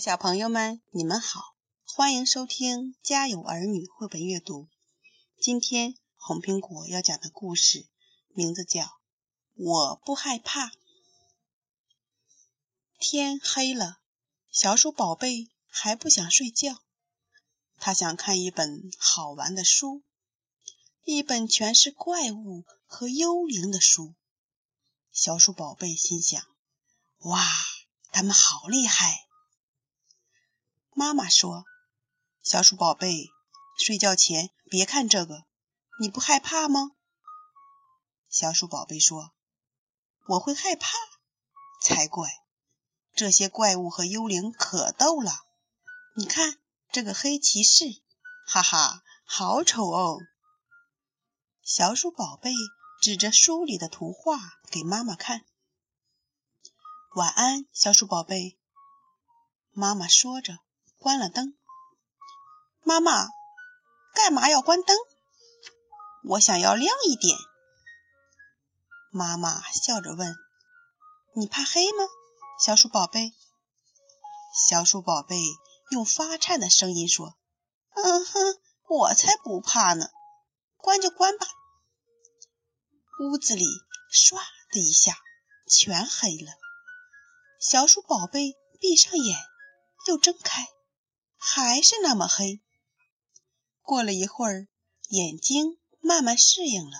小朋友们，你们好，欢迎收听《家有儿女》绘本阅读。今天红苹果要讲的故事名字叫《我不害怕》。天黑了，小鼠宝贝还不想睡觉，他想看一本好玩的书，一本全是怪物和幽灵的书。小鼠宝贝心想：哇，他们好厉害！妈妈说：“小鼠宝贝，睡觉前别看这个，你不害怕吗？”小鼠宝贝说：“我会害怕？才怪！这些怪物和幽灵可逗了。你看这个黑骑士，哈哈，好丑哦！”小鼠宝贝指着书里的图画给妈妈看。“晚安，小鼠宝贝。”妈妈说着。关了灯，妈妈，干嘛要关灯？我想要亮一点。妈妈笑着问：“你怕黑吗，小鼠宝贝？”小鼠宝贝用发颤的声音说：“嗯哼，我才不怕呢！关就关吧。”屋子里唰的一下全黑了。小鼠宝贝闭上眼，又睁开。还是那么黑。过了一会儿，眼睛慢慢适应了。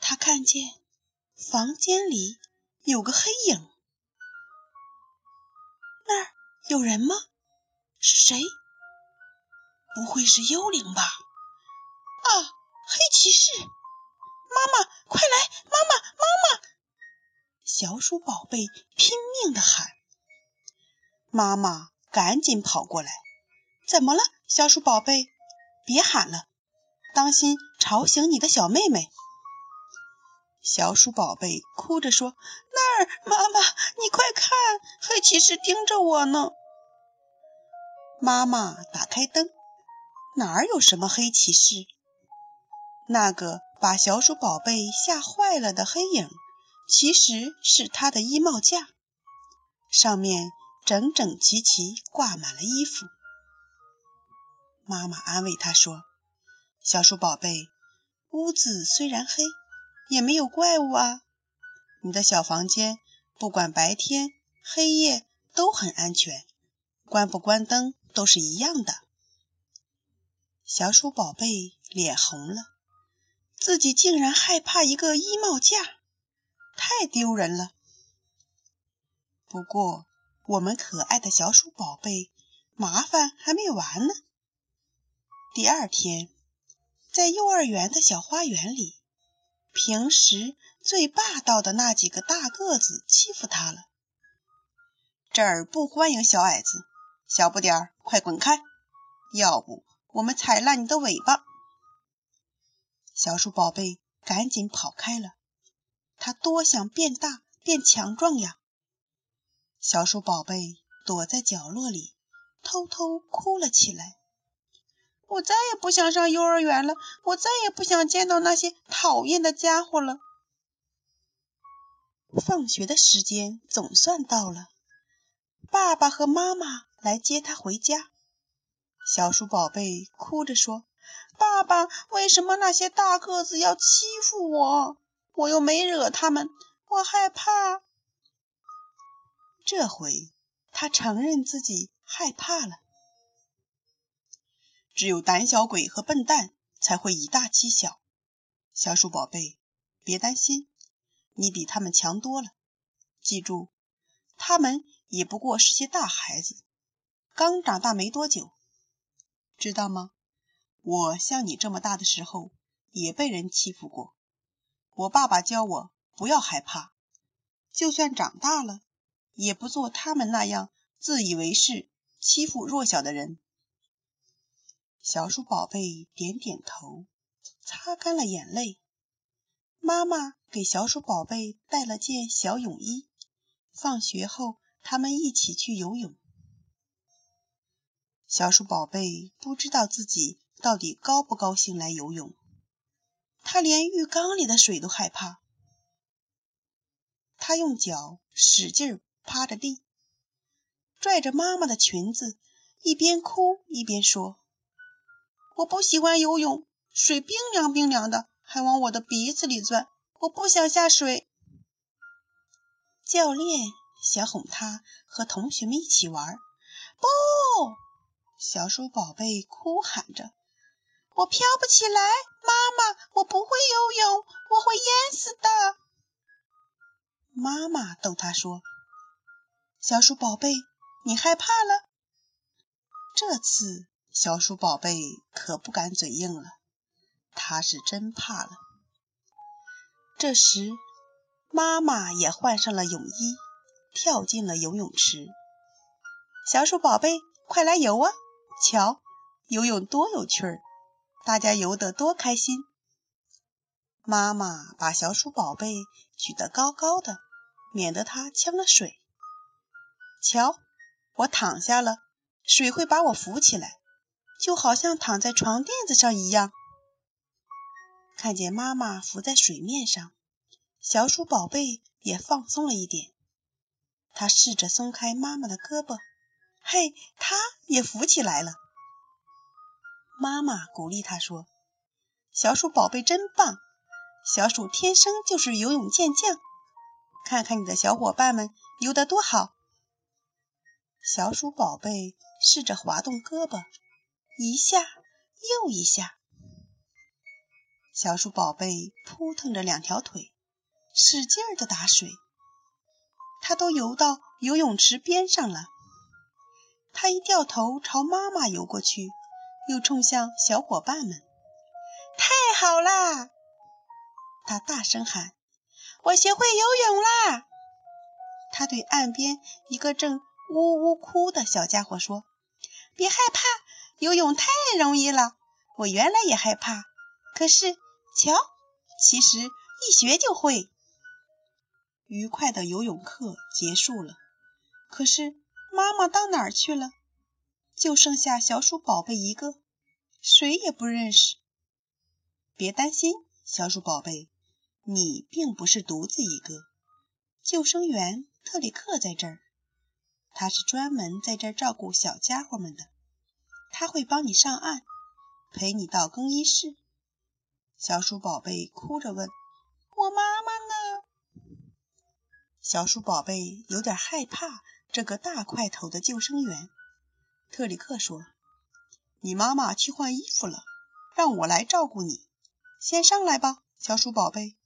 他看见房间里有个黑影。那儿有人吗？是谁？不会是幽灵吧？啊，黑骑士！妈妈，快来！妈妈，妈妈！小鼠宝贝拼命的喊。妈妈赶紧跑过来。怎么了，小鼠宝贝？别喊了，当心吵醒你的小妹妹。小鼠宝贝哭着说：“那儿，妈妈，你快看，黑骑士盯着我呢。”妈妈打开灯，哪儿有什么黑骑士？那个把小鼠宝贝吓坏了的黑影，其实是他的衣帽架，上面整整齐齐挂满了衣服。妈妈安慰他说：“小鼠宝贝，屋子虽然黑，也没有怪物啊。你的小房间不管白天黑夜都很安全，关不关灯都是一样的。”小鼠宝贝脸红了，自己竟然害怕一个衣帽架，太丢人了。不过，我们可爱的小鼠宝贝，麻烦还没完呢。第二天，在幼儿园的小花园里，平时最霸道的那几个大个子欺负他了。这儿不欢迎小矮子，小不点儿，快滚开！要不我们踩烂你的尾巴！小鼠宝贝赶紧跑开了。他多想变大变强壮呀！小鼠宝贝躲在角落里，偷偷哭了起来。我再也不想上幼儿园了，我再也不想见到那些讨厌的家伙了。放学的时间总算到了，爸爸和妈妈来接他回家。小鼠宝贝哭着说：“爸爸，为什么那些大个子要欺负我？我又没惹他们，我害怕。”这回他承认自己害怕了。只有胆小鬼和笨蛋才会以大欺小，小鼠宝贝，别担心，你比他们强多了。记住，他们也不过是些大孩子，刚长大没多久，知道吗？我像你这么大的时候也被人欺负过，我爸爸教我不要害怕，就算长大了，也不做他们那样自以为是、欺负弱小的人。小鼠宝贝点点头，擦干了眼泪。妈妈给小鼠宝贝带了件小泳衣。放学后，他们一起去游泳。小鼠宝贝不知道自己到底高不高兴来游泳，他连浴缸里的水都害怕。他用脚使劲趴着地，拽着妈妈的裙子，一边哭一边说：“我不喜欢游泳，水冰凉冰凉的，还往我的鼻子里钻，我不想下水。”教练想哄他和同学们一起玩，不，小鼠宝贝哭喊着：“我飘不起来，妈妈，我不会游泳，我会淹死的。”妈妈逗他说：“小鼠宝贝，你害怕了？”这次小鼠宝贝可不敢嘴硬了，他是真怕了。这时，妈妈也换上了泳衣，跳进了游泳池。小鼠宝贝，快来游啊！瞧，游泳多有趣儿，大家游得多开心。妈妈把小鼠宝贝举得高高的。免得它呛了水。瞧，我躺下了，水会把我浮起来，就好像躺在床垫子上一样。看见妈妈浮在水面上，小鼠宝贝也放松了一点。它试着松开妈妈的胳膊，嘿，它也浮起来了。妈妈鼓励它说：“小鼠宝贝真棒，小鼠天生就是游泳健将。”看看你的小伙伴们游得多好！小鼠宝贝试着滑动胳膊，一下又一下。小鼠宝贝扑腾着两条腿，使劲儿的打水。它都游到游泳池边上了。它一掉头朝妈妈游过去，又冲向小伙伴们。太好啦！它大声喊。我学会游泳啦！他对岸边一个正呜呜哭的小家伙说：“别害怕，游泳太容易了。我原来也害怕，可是瞧，其实一学就会。”愉快的游泳课结束了，可是妈妈到哪儿去了？就剩下小鼠宝贝一个，谁也不认识。别担心，小鼠宝贝。你并不是独自一个，救生员特里克在这儿，他是专门在这儿照顾小家伙们的。他会帮你上岸，陪你到更衣室。小鼠宝贝哭着问：“我妈妈呢？”小鼠宝贝有点害怕这个大块头的救生员。特里克说：“你妈妈去换衣服了，让我来照顾你。先上来吧，小鼠宝贝。”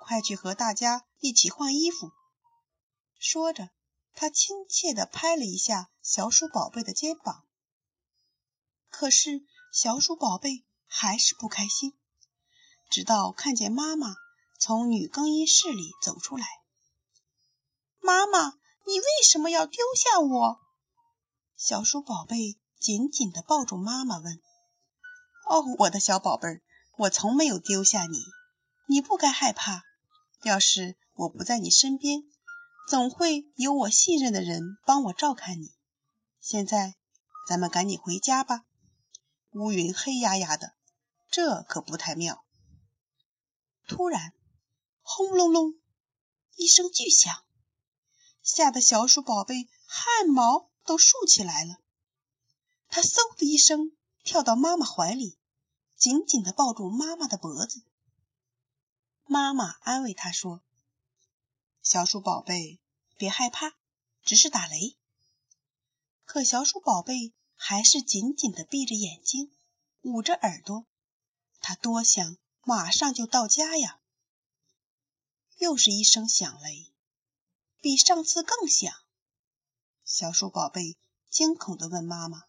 快去和大家一起换衣服。说着，他亲切地拍了一下小鼠宝贝的肩膀。可是，小鼠宝贝还是不开心，直到看见妈妈从女更衣室里走出来。妈妈，你为什么要丢下我？小鼠宝贝紧紧地抱住妈妈，问：“哦，我的小宝贝儿，我从没有丢下你，你不该害怕。”要是我不在你身边，总会有我信任的人帮我照看你。现在，咱们赶紧回家吧。乌云黑压压的，这可不太妙。突然，轰隆隆一声巨响，吓得小鼠宝贝汗毛都竖起来了。他嗖的一声跳到妈妈怀里，紧紧的抱住妈妈的脖子。妈妈安慰他说：“小鼠宝贝，别害怕，只是打雷。”可小鼠宝贝还是紧紧的闭着眼睛，捂着耳朵。他多想马上就到家呀！又是一声响雷，比上次更响。小鼠宝贝惊恐的问妈妈：“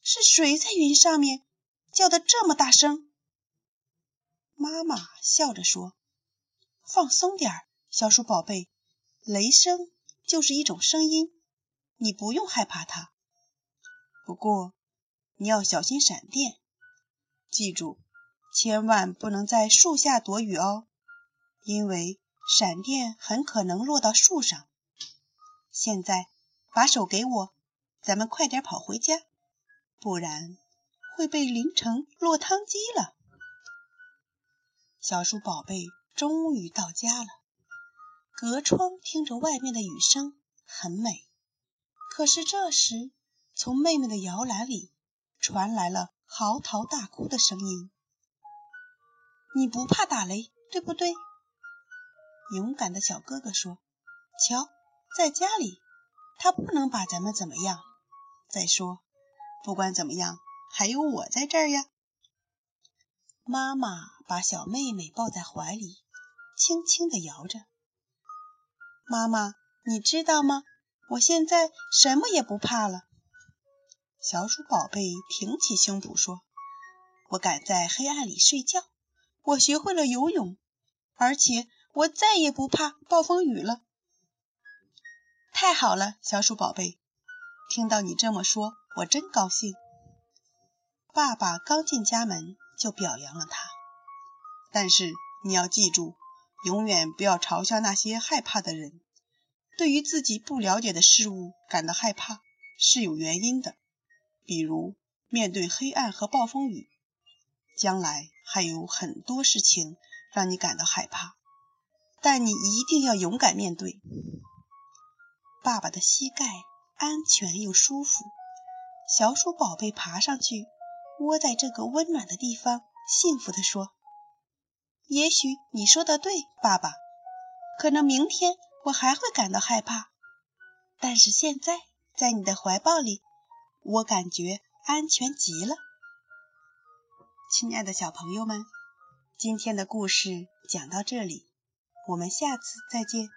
是谁在云上面叫的这么大声？”妈妈笑着说：“放松点儿，小鼠宝贝，雷声就是一种声音，你不用害怕它。不过你要小心闪电，记住，千万不能在树下躲雨哦，因为闪电很可能落到树上。现在把手给我，咱们快点跑回家，不然会被淋成落汤鸡了。”小鼠宝贝终于到家了，隔窗听着外面的雨声，很美。可是这时，从妹妹的摇篮里传来了嚎啕大哭的声音。你不怕打雷，对不对？勇敢的小哥哥说：“瞧，在家里，他不能把咱们怎么样。再说，不管怎么样，还有我在这儿呀。”妈妈把小妹妹抱在怀里，轻轻地摇着。妈妈，你知道吗？我现在什么也不怕了。小鼠宝贝挺起胸脯说：“我敢在黑暗里睡觉，我学会了游泳，而且我再也不怕暴风雨了。”太好了，小鼠宝贝，听到你这么说，我真高兴。爸爸刚进家门就表扬了他，但是你要记住，永远不要嘲笑那些害怕的人。对于自己不了解的事物感到害怕是有原因的，比如面对黑暗和暴风雨，将来还有很多事情让你感到害怕，但你一定要勇敢面对。爸爸的膝盖安全又舒服，小鼠宝贝爬上去，窝在这个温暖的地方，幸福地说：“也许你说的对，爸爸，可能明天。”我还会感到害怕，但是现在在你的怀抱里，我感觉安全极了。亲爱的小朋友们，今天的故事讲到这里，我们下次再见。